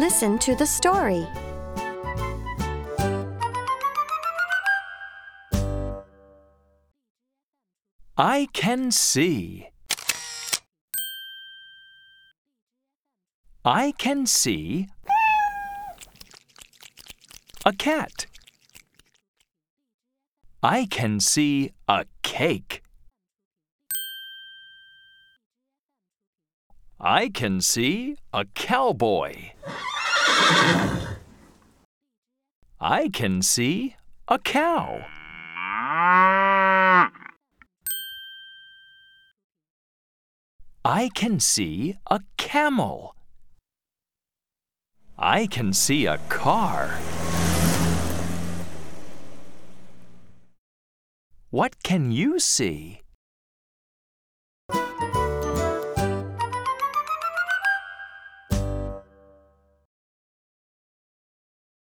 Listen to the story. I can see. I can see a cat. I can see a cake. I can see a cowboy. I can see a cow. I can see a camel. I can see a car. What can you see?